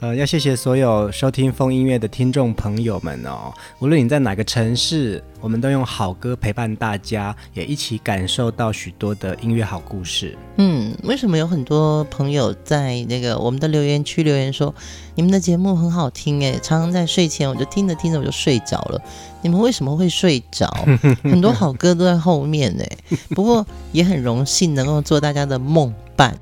呃，要谢谢所有收听风音乐的听众朋友们哦。无论你在哪个城市，我们都用好歌陪伴大家，也一起感受到许多的音乐好故事。嗯，为什么有很多朋友在那个我们的留言区留言说，你们的节目很好听诶，常常在睡前我就听着听着我就睡着了。你们为什么会睡着？很多好歌都在后面呢。不过也很荣幸能够做大家的梦伴。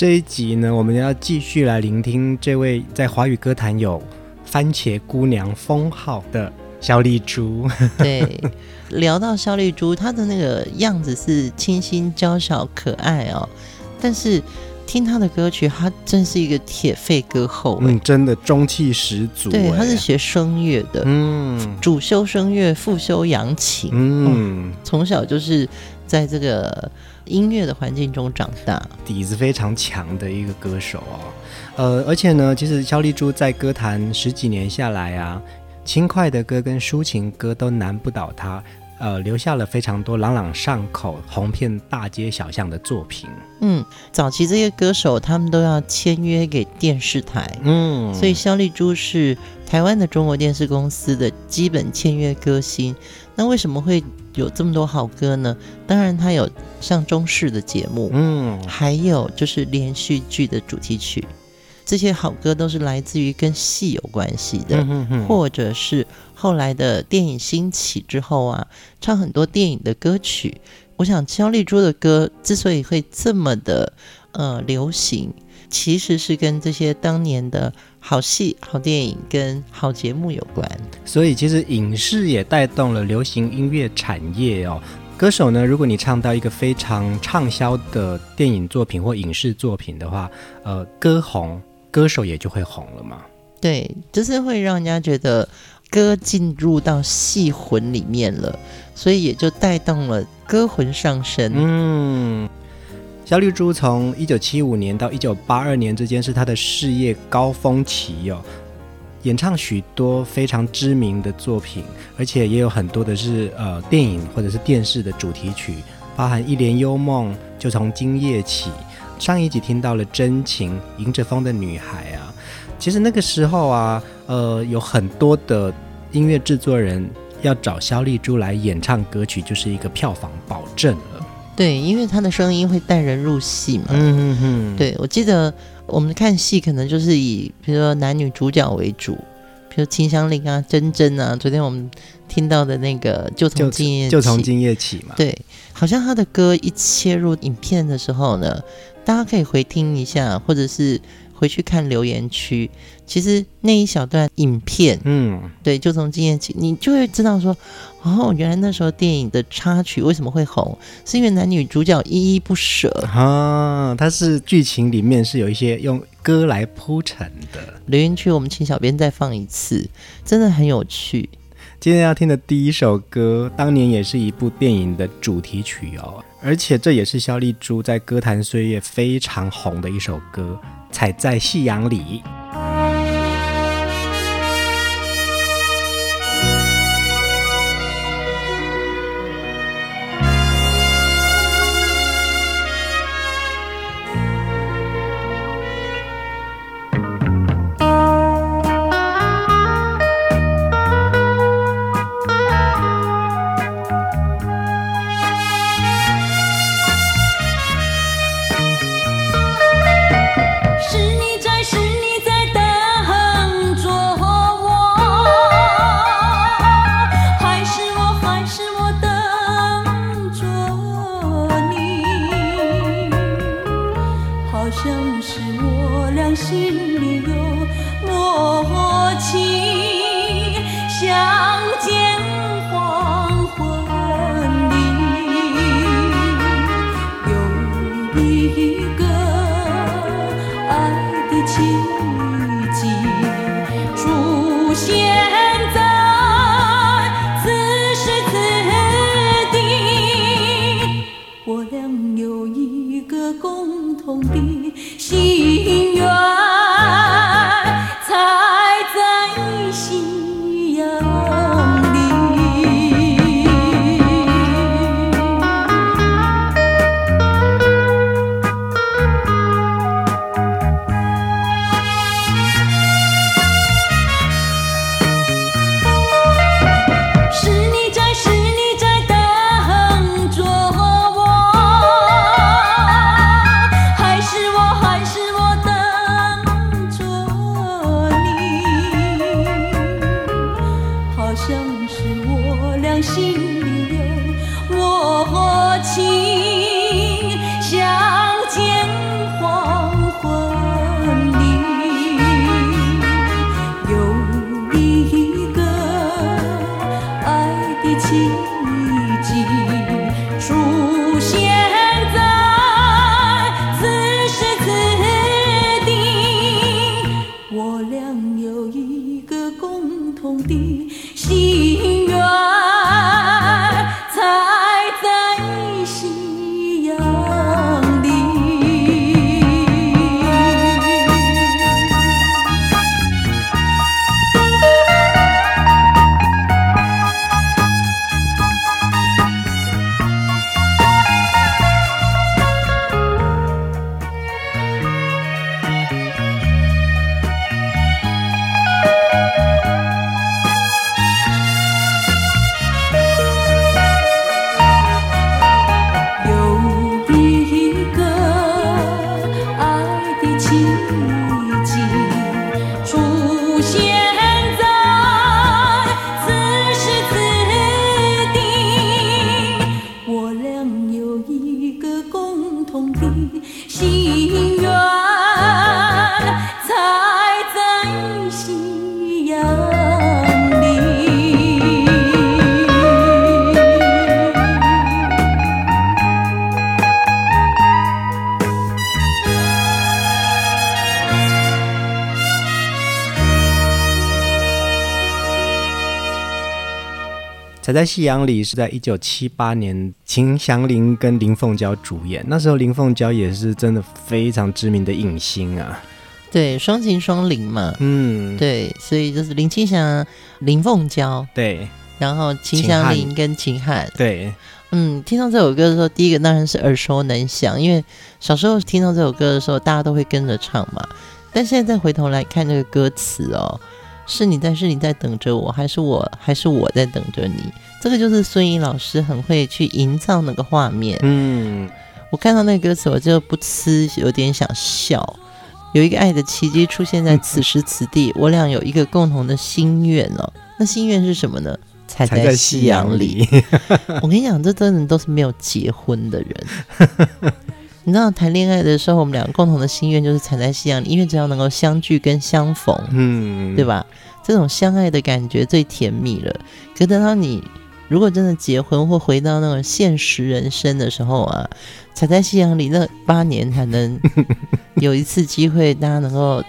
这一集呢，我们要继续来聆听这位在华语歌坛有“番茄姑娘”封号的肖丽珠。对，聊到肖丽珠，她的那个样子是清新娇小可爱哦，但是听她的歌曲，她真是一个铁肺歌后。嗯，真的中气十足。对，她是学声乐的，嗯，主修声乐，副修扬琴，嗯，从小就是在这个。音乐的环境中长大，底子非常强的一个歌手哦。呃，而且呢，其实肖丽珠在歌坛十几年下来啊，轻快的歌跟抒情歌都难不倒她，呃，留下了非常多朗朗上口、红遍大街小巷的作品。嗯，早期这些歌手他们都要签约给电视台，嗯，所以肖丽珠是台湾的中国电视公司的基本签约歌星。那为什么会有这么多好歌呢？当然，它有像中式的节目，嗯，还有就是连续剧的主题曲，这些好歌都是来自于跟戏有关系的，嗯哼哼，或者是后来的电影兴起之后啊，唱很多电影的歌曲。我想焦丽珠的歌之所以会这么的呃流行，其实是跟这些当年的。好戏、好电影跟好节目有关，所以其实影视也带动了流行音乐产业哦。歌手呢，如果你唱到一个非常畅销的电影作品或影视作品的话，呃，歌红，歌手也就会红了嘛。对，就是会让人家觉得歌进入到戏魂里面了，所以也就带动了歌魂上升。嗯。萧丽珠从一九七五年到一九八二年之间是她的事业高峰期、哦，演唱许多非常知名的作品，而且也有很多的是呃电影或者是电视的主题曲，包含《一帘幽梦》就从今夜起。上一集听到了《真情》，迎着风的女孩啊，其实那个时候啊，呃，有很多的音乐制作人要找萧丽珠来演唱歌曲，就是一个票房保证了。对，因为他的声音会带人入戏嘛。嗯嗯嗯。对，我记得我们看戏可能就是以比如说男女主角为主，比如秦香玲啊、珍珍啊。昨天我们听到的那个就从今夜起，就从今夜起嘛。对，好像他的歌一切入影片的时候呢，大家可以回听一下，或者是。回去看留言区，其实那一小段影片，嗯，对，就从今天起，你就会知道说，哦，原来那时候电影的插曲为什么会红，是因为男女主角依依不舍啊，它是剧情里面是有一些用歌来铺陈的。留言区，我们请小编再放一次，真的很有趣。今天要听的第一首歌，当年也是一部电影的主题曲哦，而且这也是肖丽珠在歌坛岁月非常红的一首歌。踩在夕阳里。you. 踩在夕阳里是在一九七八年，秦祥林跟林凤娇主演。那时候林凤娇也是真的非常知名的影星啊，对，双秦双林嘛，嗯，对，所以就是林青霞、林凤娇，对，然后秦祥林跟秦汉，对，嗯，听到这首歌的时候，第一个当然是耳熟能详，因为小时候听到这首歌的时候，大家都会跟着唱嘛。但现在再回头来看这个歌词哦。是你在，是你在等着我，还是我，还是我在等着你？这个就是孙怡老师很会去营造那个画面。嗯，我看到那个歌词，我就不吃，有点想笑。有一个爱的奇迹出现在此时此地，我俩有一个共同的心愿哦。那心愿是什么呢？踩在夕阳里。我跟你讲，这真的都是没有结婚的人。你知道谈恋爱的时候，我们两个共同的心愿就是踩在夕阳里，因为只要能够相聚跟相逢，嗯，对吧？这种相爱的感觉最甜蜜了。可等到你如果真的结婚或回到那种现实人生的时候啊，踩在夕阳里那八年才能有一次机会，大家能够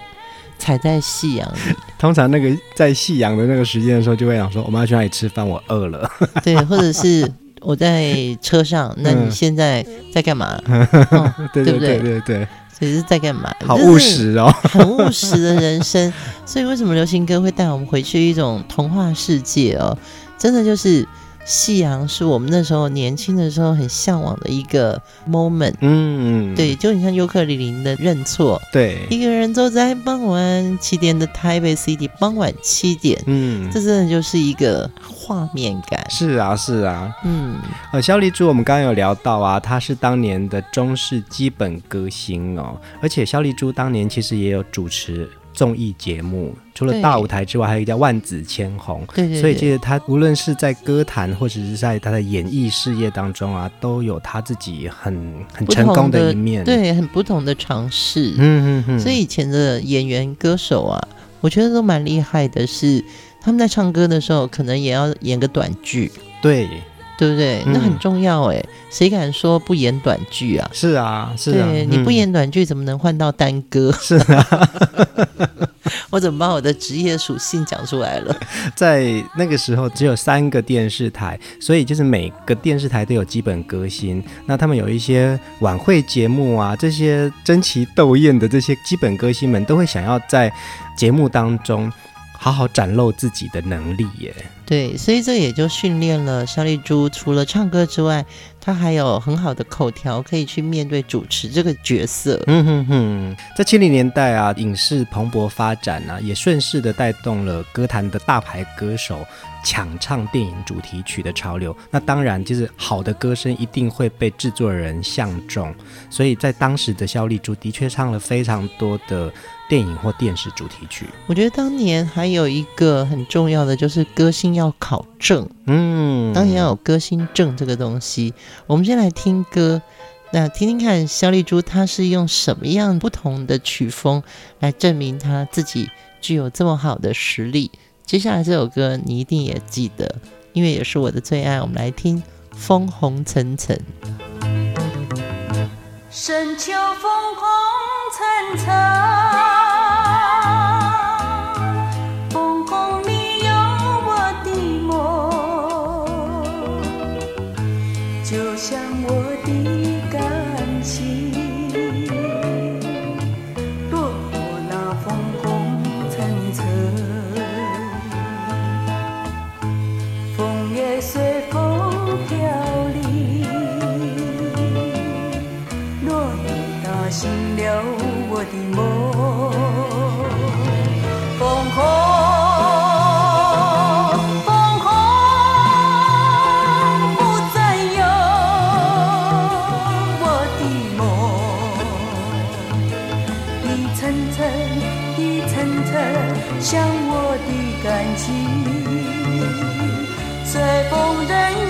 踩在夕阳里。通常那个在夕阳的那个时间的时候，就会想说：“我们要去哪里吃饭？我饿了。”对，或者是。我在车上，那你现在在干嘛？对不对？对对对，所以是在干嘛？好务实哦，很务实的人生。所以为什么流行歌会带我们回去一种童话世界哦？真的就是。夕阳是我们那时候年轻的时候很向往的一个 moment，嗯，对，就很像尤克里里的认错，对，一个人走在傍晚七点的台北 City，傍晚七点，嗯，这真的就是一个画面感，是啊，是啊，嗯，呃，萧丽珠我们刚刚有聊到啊，她是当年的中式基本歌星哦，而且肖丽珠当年其实也有主持综艺节目，除了大舞台之外，还有一个叫《万紫千红》。对，对对。所以其实他无论是在歌坛，或者是在他的演艺事业当中啊，都有他自己很很成功的一面。对，很不同的尝试。嗯嗯嗯。所以以前的演员歌手啊，我觉得都蛮厉害的是，是他们在唱歌的时候，可能也要演个短剧。对。对不对？那很重要哎，谁敢说不演短剧啊？是啊，是啊。对，你不演短剧，怎么能换到单歌？是啊。我怎么把我的职业属性讲出来了？在那个时候，只有三个电视台，所以就是每个电视台都有基本歌星。那他们有一些晚会节目啊，这些争奇斗艳的这些基本歌星们，都会想要在节目当中。好好展露自己的能力耶！对，所以这也就训练了萧丽珠，除了唱歌之外，她还有很好的口条，可以去面对主持这个角色。嗯哼哼，在七零年代啊，影视蓬勃发展啊，也顺势的带动了歌坛的大牌歌手抢唱电影主题曲的潮流。那当然，就是好的歌声一定会被制作人相中，所以在当时的萧丽珠的确唱了非常多的。电影或电视主题曲，我觉得当年还有一个很重要的，就是歌星要考证。嗯，当年要有歌星证这个东西。我们先来听歌，那听听看萧丽珠她是用什么样不同的曲风来证明她自己具有这么好的实力。接下来这首歌你一定也记得，因为也是我的最爱。我们来听《风红尘尘》。深秋风红尘尘。风人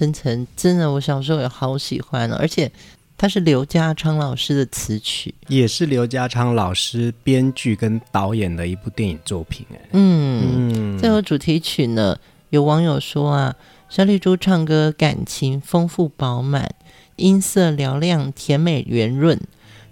尘尘，真的，我小时候也好喜欢哦，而且它是刘家昌老师的词曲，也是刘家昌老师编剧跟导演的一部电影作品。哎，嗯，这首主题曲呢，有网友说啊，小丽珠唱歌感情丰富饱满，音色嘹亮甜美圆润，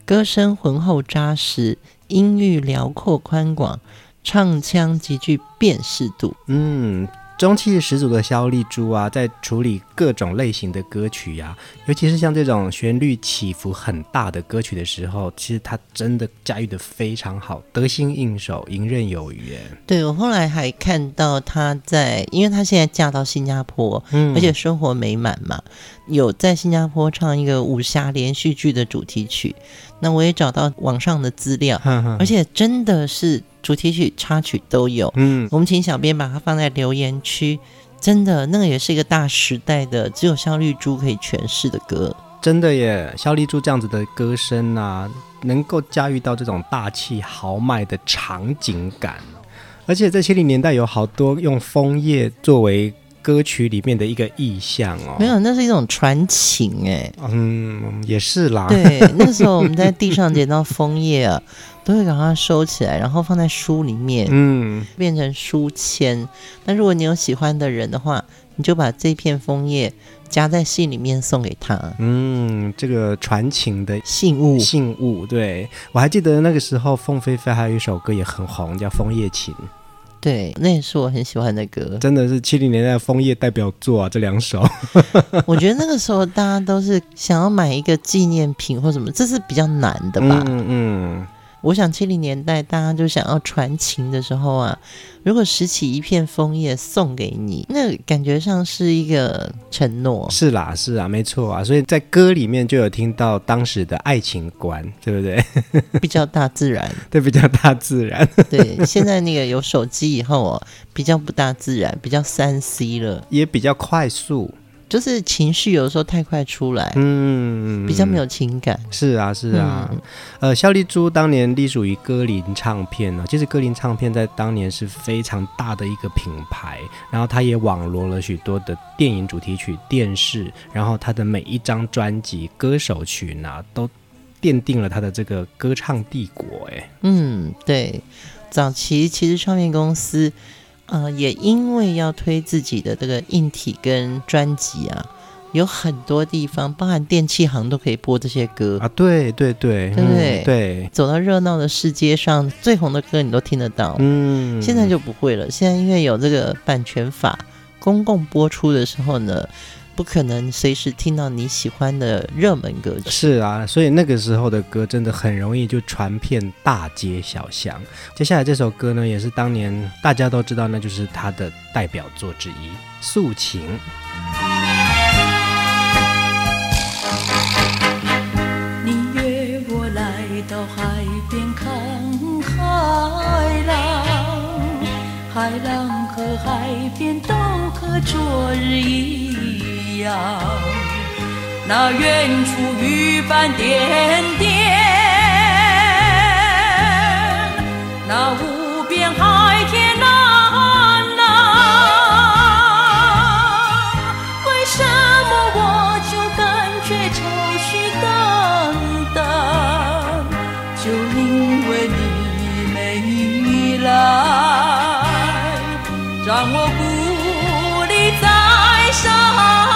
歌声浑厚扎实，音域辽阔宽广，唱腔极具辨识度。嗯。中气十足的肖丽珠啊，在处理各种类型的歌曲呀、啊，尤其是像这种旋律起伏很大的歌曲的时候，其实她真的驾驭得非常好，得心应手，游刃有余。对，我后来还看到她在，因为她现在嫁到新加坡，嗯，而且生活美满嘛，有在新加坡唱一个武侠连续剧的主题曲。那我也找到网上的资料，呵呵，而且真的是。主题曲、插曲都有。嗯，我们请小编把它放在留言区。真的，那个也是一个大时代的，只有肖丽珠可以诠释的歌。真的耶，肖丽珠这样子的歌声啊，能够驾驭到这种大气豪迈的场景感。而且在七零年代，有好多用枫叶作为歌曲里面的一个意象哦。没有，那是一种传情哎。嗯，也是啦。对，那时候我们在地上捡到枫叶啊。都会把它收起来，然后放在书里面，嗯，变成书签。那如果你有喜欢的人的话，你就把这片枫叶夹在信里面送给他。嗯，这个传情的信物，信物。对，我还记得那个时候，凤飞飞还有一首歌也很红，叫《枫叶情》。对，那也是我很喜欢的歌，真的是七零年代的枫叶代表作啊，这两首。我觉得那个时候大家都是想要买一个纪念品或什么，这是比较难的吧？嗯嗯。我想七零年代大家就想要传情的时候啊，如果拾起一片枫叶送给你，那感觉上是一个承诺。是啦，是啊，没错啊，所以在歌里面就有听到当时的爱情观，对不对？比较大自然，对，比较大自然。对，现在那个有手机以后哦，比较不大自然，比较三 C 了，也比较快速。就是情绪有的时候太快出来，嗯，比较没有情感。是啊，是啊。嗯、呃，肖丽珠当年隶属于歌林唱片呢，其实歌林唱片在当年是非常大的一个品牌，然后它也网罗了许多的电影主题曲、电视，然后它的每一张专辑、歌手群啊，都奠定了它的这个歌唱帝国。哎，嗯，对，早期其实唱片公司。呃，也因为要推自己的这个硬体跟专辑啊，有很多地方，包含电器行都可以播这些歌啊。对对对，对不对？嗯、对，走到热闹的世界上，最红的歌你都听得到。嗯，现在就不会了。现在因为有这个版权法，公共播出的时候呢。不可能随时听到你喜欢的热门歌曲。是啊，所以那个时候的歌真的很容易就传遍大街小巷。接下来这首歌呢，也是当年大家都知道，那就是他的代表作之一《诉情》。你约我来到海边看海浪，海浪和海边都可昨日一那远处渔帆点点，那无边海天蓝蓝，为什么我就感觉愁绪淡淡？就因为你没来，让我孤立在沙。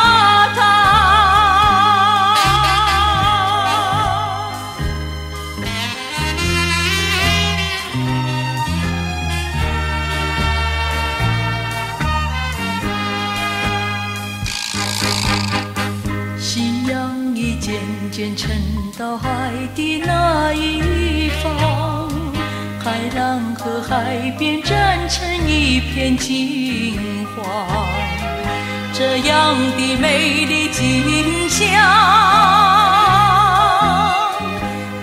到海的那一方，海浪和海边站成一片金黄，这样的美丽景象，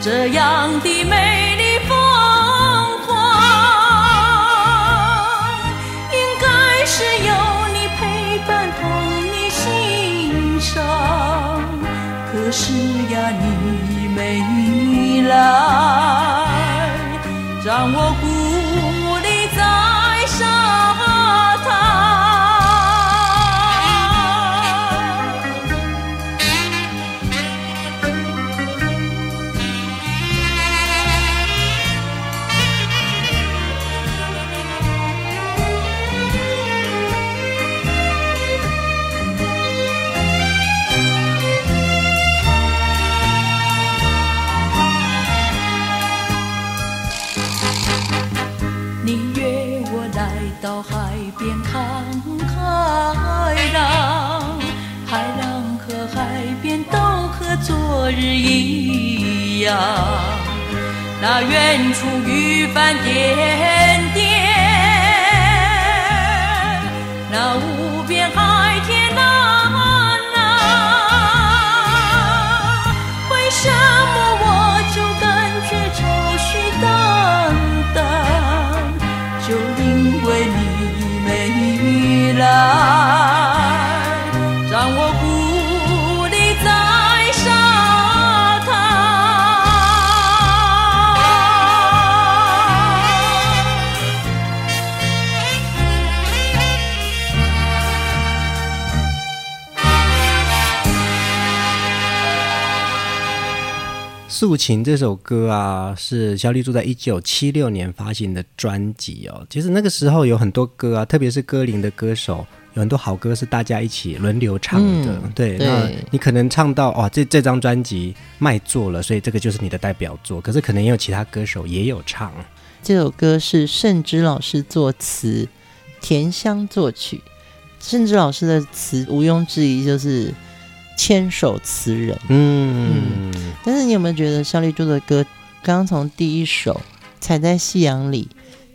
这样的美来，让我那远处渔帆点素琴》这首歌啊，是萧丽珠在一九七六年发行的专辑哦。其实那个时候有很多歌啊，特别是歌林的歌手，有很多好歌是大家一起轮流唱的。嗯、对，对，那你可能唱到哇，这这张专辑卖座了，所以这个就是你的代表作。可是可能也有其他歌手也有唱。这首歌是盛之老师作词，田香作曲。盛之老师的词毋庸置疑就是。千首词人，嗯，嗯，但是你有没有觉得萧丽珠的歌，刚刚从第一首《踩在夕阳里》，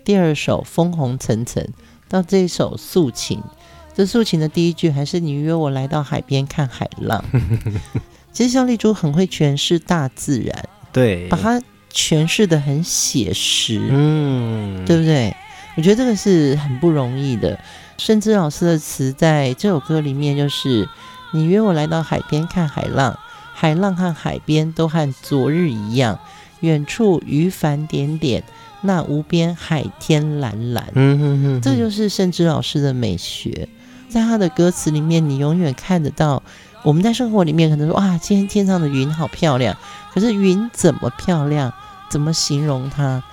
第二首《风红层层》，到这一首《素琴》，这《素琴》的第一句还是“你约我来到海边看海浪”。其实萧丽珠很会诠释大自然，对，把它诠释的很写实，嗯，对不对？我觉得这个是很不容易的。甚至老师的词在这首歌里面就是。你约我来到海边看海浪，海浪和海边都和昨日一样。远处渔帆点点，那无边海天蓝蓝。嗯哼哼，这就是盛之老师的美学，在他的歌词里面，你永远看得到。我们在生活里面可能说，哇，今天天上的云好漂亮，可是云怎么漂亮？怎么形容它？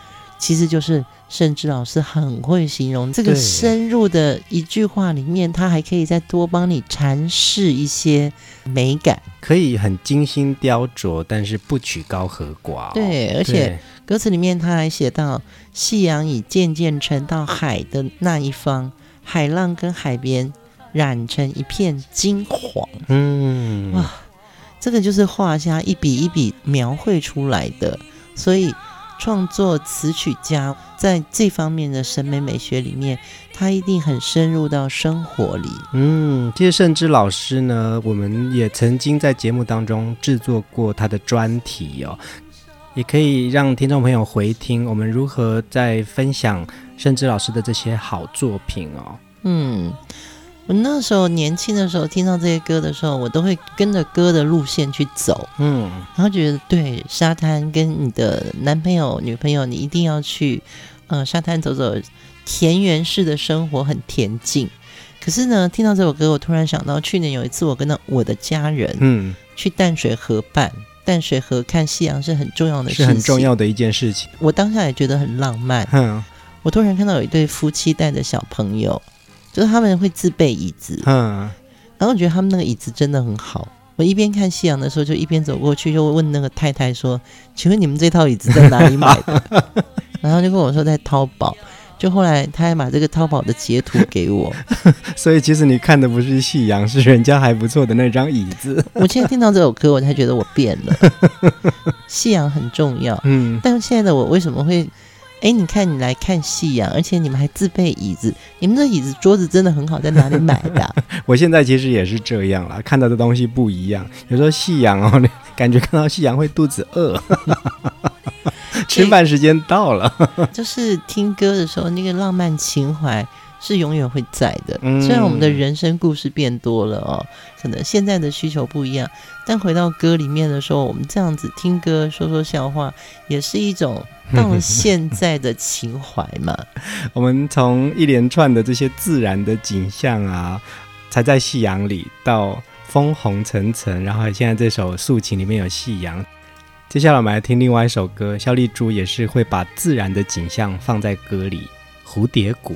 其实就是。甚至老师很会形容这个深入的一句话里面，他还可以再多帮你阐释一些美感，可以很精心雕琢，但是不取高和寡。对，而且歌词里面他还写到，夕阳已渐渐沉到海的那一方，海浪跟海边染成一片金黄。嗯，哇，这个就是画家一笔一笔描绘出来的，所以。创作词曲家在这方面的审美美学里面，他一定很深入到生活里。嗯，其实盛之老师呢，我们也曾经在节目当中制作过他的专题哦，也可以让听众朋友回听我们如何在分享盛之老师的这些好作品哦。嗯。我那时候年轻的时候，听到这些歌的时候，我都会跟着歌的路线去走，嗯，然后觉得对沙滩跟你的男朋友、女朋友，你一定要去，呃，沙滩走走，田园式的生活很恬静。可是呢，听到这首歌，我突然想到，去年有一次我跟到我的家人，嗯，去淡水河畔，淡水河看夕阳是很重要的事情，是很重要的一件事情。我当下也觉得很浪漫，嗯，我突然看到有一对夫妻带着小朋友。就是他们会自备椅子，嗯，然后我觉得他们那个椅子真的很好。我一边看夕阳的时候，就一边走过去，就问那个太太说：“请问你们这套椅子在哪里买的？” 然后就跟我说在淘宝。就后来他还把这个淘宝的截图给我，所以其实你看的不是夕阳，是人家还不错的那张椅子。我现在听到这首歌，我才觉得我变了。夕阳很重要，嗯，但是现在的我为什么会？哎，你看，你来看夕阳，而且你们还自备椅子。你们的椅子、桌子真的很好，在哪里买的啊？我现在其实也是这样啦，看到的东西不一样。有时候夕阳哦，感觉看到夕阳会肚子饿，吃饭时间到了。就是听歌的时候，那个浪漫情怀是永远会在的。虽然我们的人生故事变多了哦，可能现在的需求不一样，但回到歌里面的时候，我们这样子听歌、说说笑话，也是一种。到了现在的情怀嘛，我们从一连串的这些自然的景象啊，才在夕阳里到枫红层层，然后现在这首素琴里面有夕阳。接下来我们来听另外一首歌，肖丽珠也是会把自然的景象放在歌里，《蝴蝶谷》。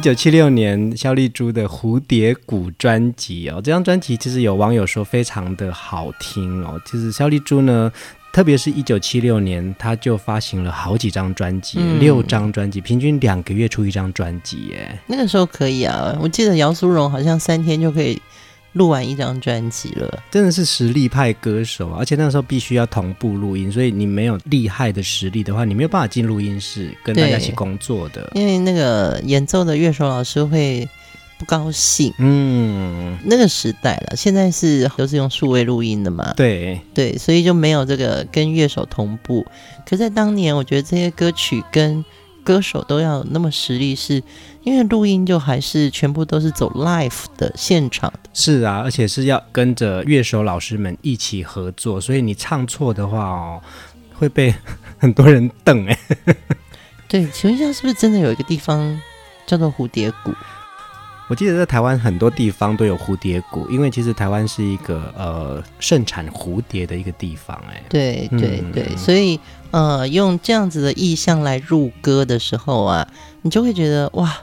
一九七六年，肖丽珠的《蝴蝶谷》专辑哦，这张专辑其实有网友说非常的好听哦。其实肖丽珠呢，特别是一九七六年，她就发行了好几张专辑，嗯、六张专辑，平均两个月出一张专辑耶。那个时候可以啊，我记得姚苏荣好像三天就可以。录完一张专辑了，真的是实力派歌手，而且那时候必须要同步录音，所以你没有厉害的实力的话，你没有办法进录音室跟大家一起工作的。因为那个演奏的乐手老师会不高兴。嗯，那个时代了，现在是都是用数位录音的嘛？对对，所以就没有这个跟乐手同步。可在当年，我觉得这些歌曲跟歌手都要那么实力是。因为录音就还是全部都是走 live 的现场的，是啊，而且是要跟着乐手老师们一起合作，所以你唱错的话哦，会被 很多人瞪哎。对，请问一下，是不是真的有一个地方叫做蝴蝶谷？我记得在台湾很多地方都有蝴蝶谷，因为其实台湾是一个呃盛产蝴蝶的一个地方哎。对对对，嗯、所以呃用这样子的意象来入歌的时候啊，你就会觉得哇。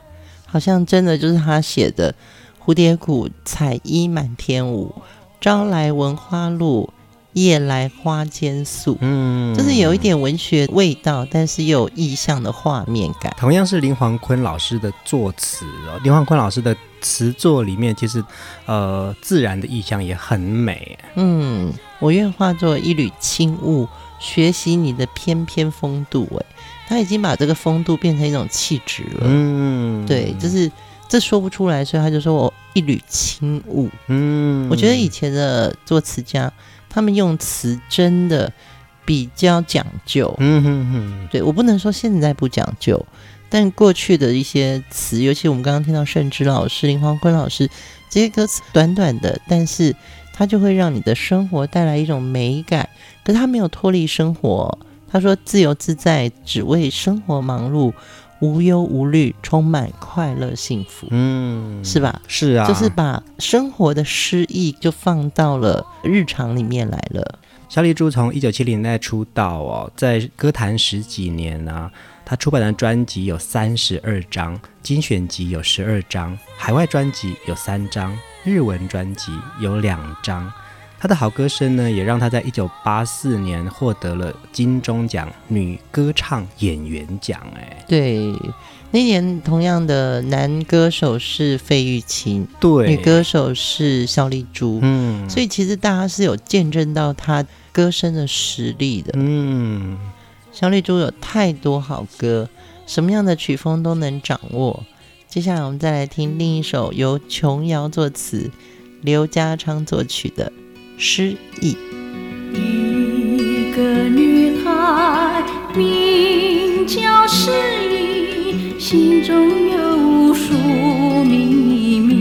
好像真的就是他写的“蝴蝶谷，彩衣满天舞，朝来闻花露，夜来花间宿”。嗯，就是有一点文学味道，但是又有意象的画面感。同样是林煌坤老师的作词哦，林煌坤老师的词作里面，其实呃自然的意象也很美。嗯，我愿化作一缕轻雾，学习你的翩翩风度。哎。他已经把这个风度变成一种气质了，嗯，对，就是这说不出来，所以他就说我一缕轻雾，嗯，我觉得以前的作词家，他们用词真的比较讲究，嗯哼哼，对，我不能说现在不讲究，但过去的一些词，尤其我们刚刚听到盛之老师、林黄坤老师这些歌词，短短的，但是它就会让你的生活带来一种美感，可是他没有脱离生活。他说：“自由自在，只为生活忙碌，无忧无虑，充满快乐幸福，嗯，是吧？是啊，就是把生活的诗意就放到了日常里面来了。小丽珠从一九七零年代出道哦，在歌坛十几年啊，她出版的专辑有三十二张，精选集有十二张，海外专辑有三张，日文专辑有两张。她的好歌声呢，也让她在一九八四年获得了金钟奖女歌唱演员奖。哎，对，那年同样的男歌手是费玉清，对，女歌手是肖丽珠。嗯，所以其实大家是有见证到她歌声的实力的。嗯，肖丽珠有太多好歌，什么样的曲风都能掌握。接下来我们再来听另一首由琼瑶作词、刘家昌作曲的。诗意，一个女孩名叫诗意，心中有无数秘密。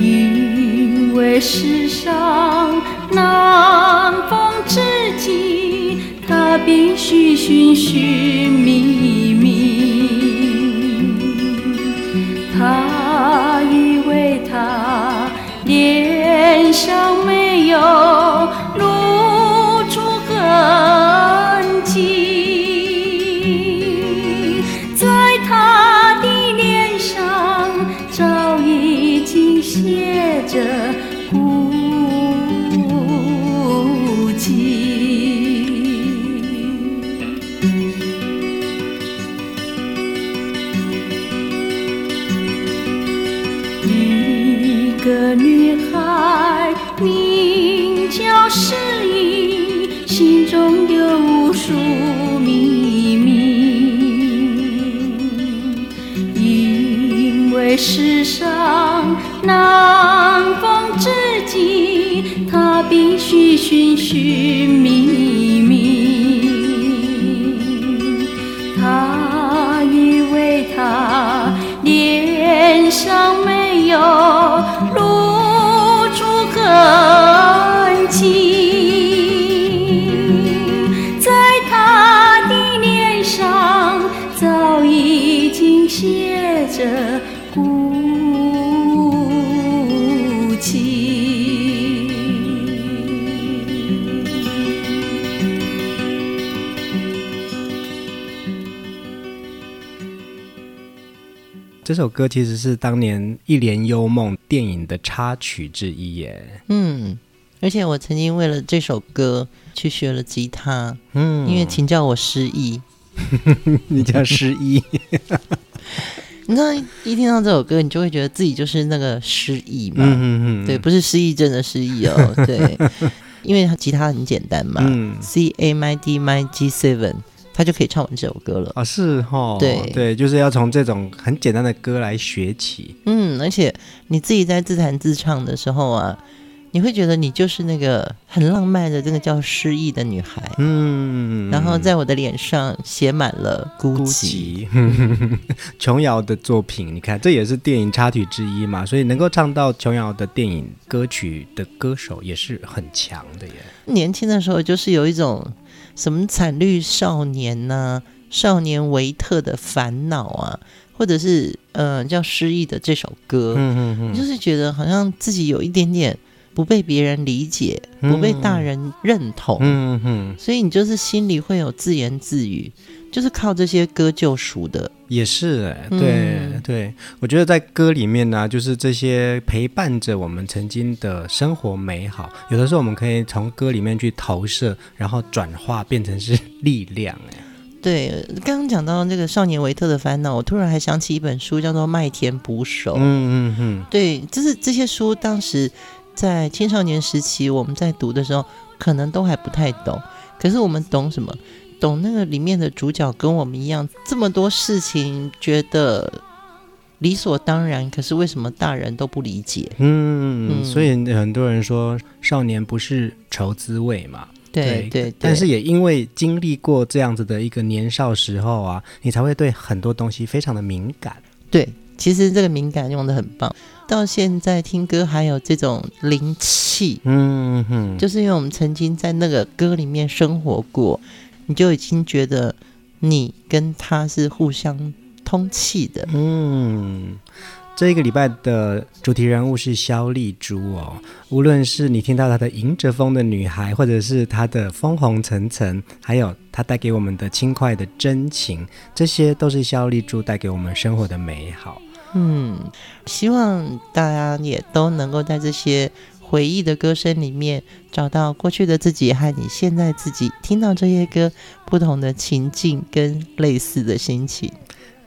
因为世上难逢知己，她必须寻寻觅脸上没有上难逢知己，她必须寻寻觅觅。这首歌其实是当年《一帘幽梦》电影的插曲之一耶。嗯，而且我曾经为了这首歌去学了吉他。嗯，因为请叫我失忆。你叫失忆？你知道一听到这首歌，你就会觉得自己就是那个失忆嘛。嗯嗯嗯。对，不是失忆症的失忆哦。对，因为它吉他很简单嘛。嗯。C A M I D M I G Seven。他就可以唱完这首歌了啊！是哈，对对，就是要从这种很简单的歌来学起。嗯，而且你自己在自弹自唱的时候啊，你会觉得你就是那个很浪漫的这个叫诗意的女孩。嗯，然后在我的脸上写满了孤寂。琼瑶的作品，你看，这也是电影插曲之一嘛，所以能够唱到琼瑶的电影歌曲的歌手也是很强的耶。年轻的时候就是有一种。什么惨绿少年呐、啊，少年维特的烦恼啊，或者是呃叫失忆的这首歌，嗯嗯嗯，就是觉得好像自己有一点点不被别人理解，嗯、不被大人认同，嗯嗯，所以你就是心里会有自言自语。就是靠这些歌救赎的，也是哎、欸，对、嗯、对，我觉得在歌里面呢、啊，就是这些陪伴着我们曾经的生活美好，有的时候我们可以从歌里面去投射，然后转化变成是力量哎。对，刚刚讲到这个少年维特的烦恼，我突然还想起一本书，叫做《麦田捕手》。嗯嗯嗯，对，就是这些书，当时在青少年时期我们在读的时候，可能都还不太懂，可是我们懂什么？懂那个里面的主角跟我们一样，这么多事情觉得理所当然，可是为什么大人都不理解？嗯，嗯，所以很多人说少年不是愁滋味嘛。对对，对对，但是也因为经历过这样子的一个年少时候啊，你才会对很多东西非常的敏感。对，其实这个敏感用的很棒，到现在听歌还有这种灵气。嗯哼，就是因为我们曾经在那个歌里面生活过。你就已经觉得你跟他是互相通气的。嗯。这一个礼拜的主题人物是肖丽珠哦，无论是你听到她的迎着风的女孩，或者是她的风红层层，还有她带给我们的轻快的真情，这些都是肖丽珠带给我们生活的美好。嗯，希望大家也都能够在这些回忆的歌声里面，找到过去的自己和你现在自己听到这些歌不同的情境跟类似的心情。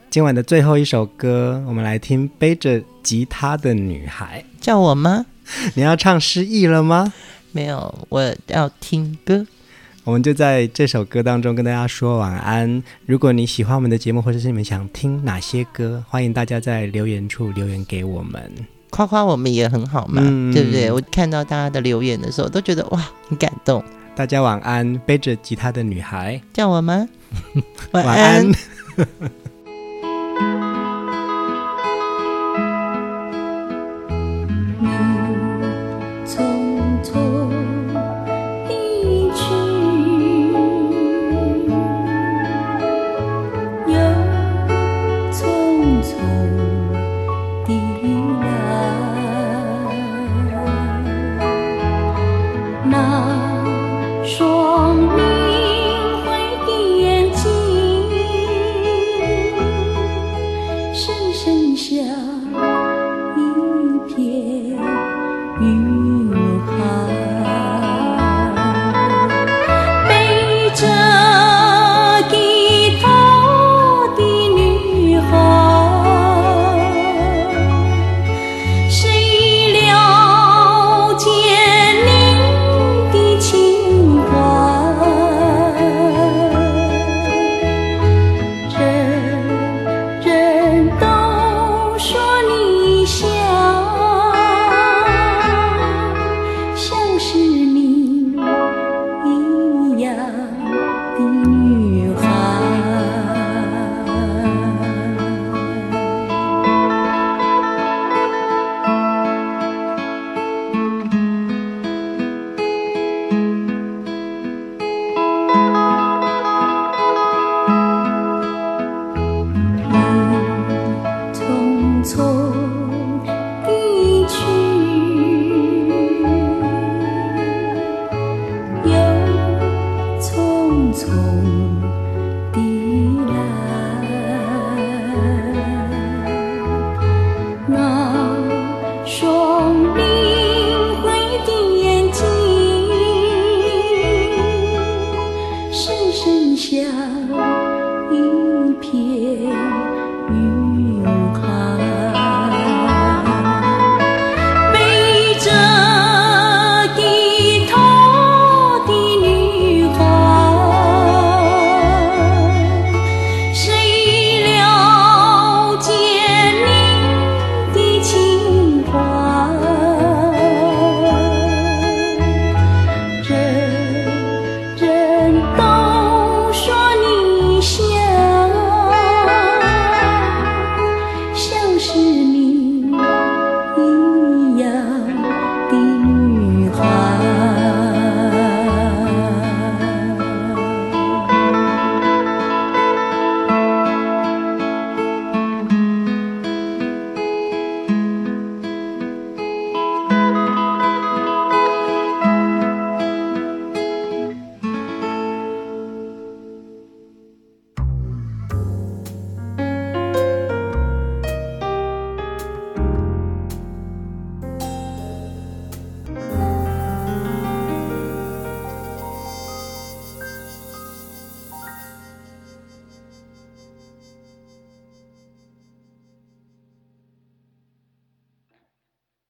今晚的最后一首歌，我们来听《背着吉他的女孩》。叫我吗？你要唱失忆了吗？没有，我要听歌。我们就在这首歌当中跟大家说晚安。如果你喜欢我们的节目，或者是你们想听哪些歌，欢迎大家在留言处留言给我们，夸夸我们也很好嘛，嗯、对不对？我看到大家的留言的时候，都觉得哇，很感动。大家晚安，背着吉他的女孩。叫我吗？晚安。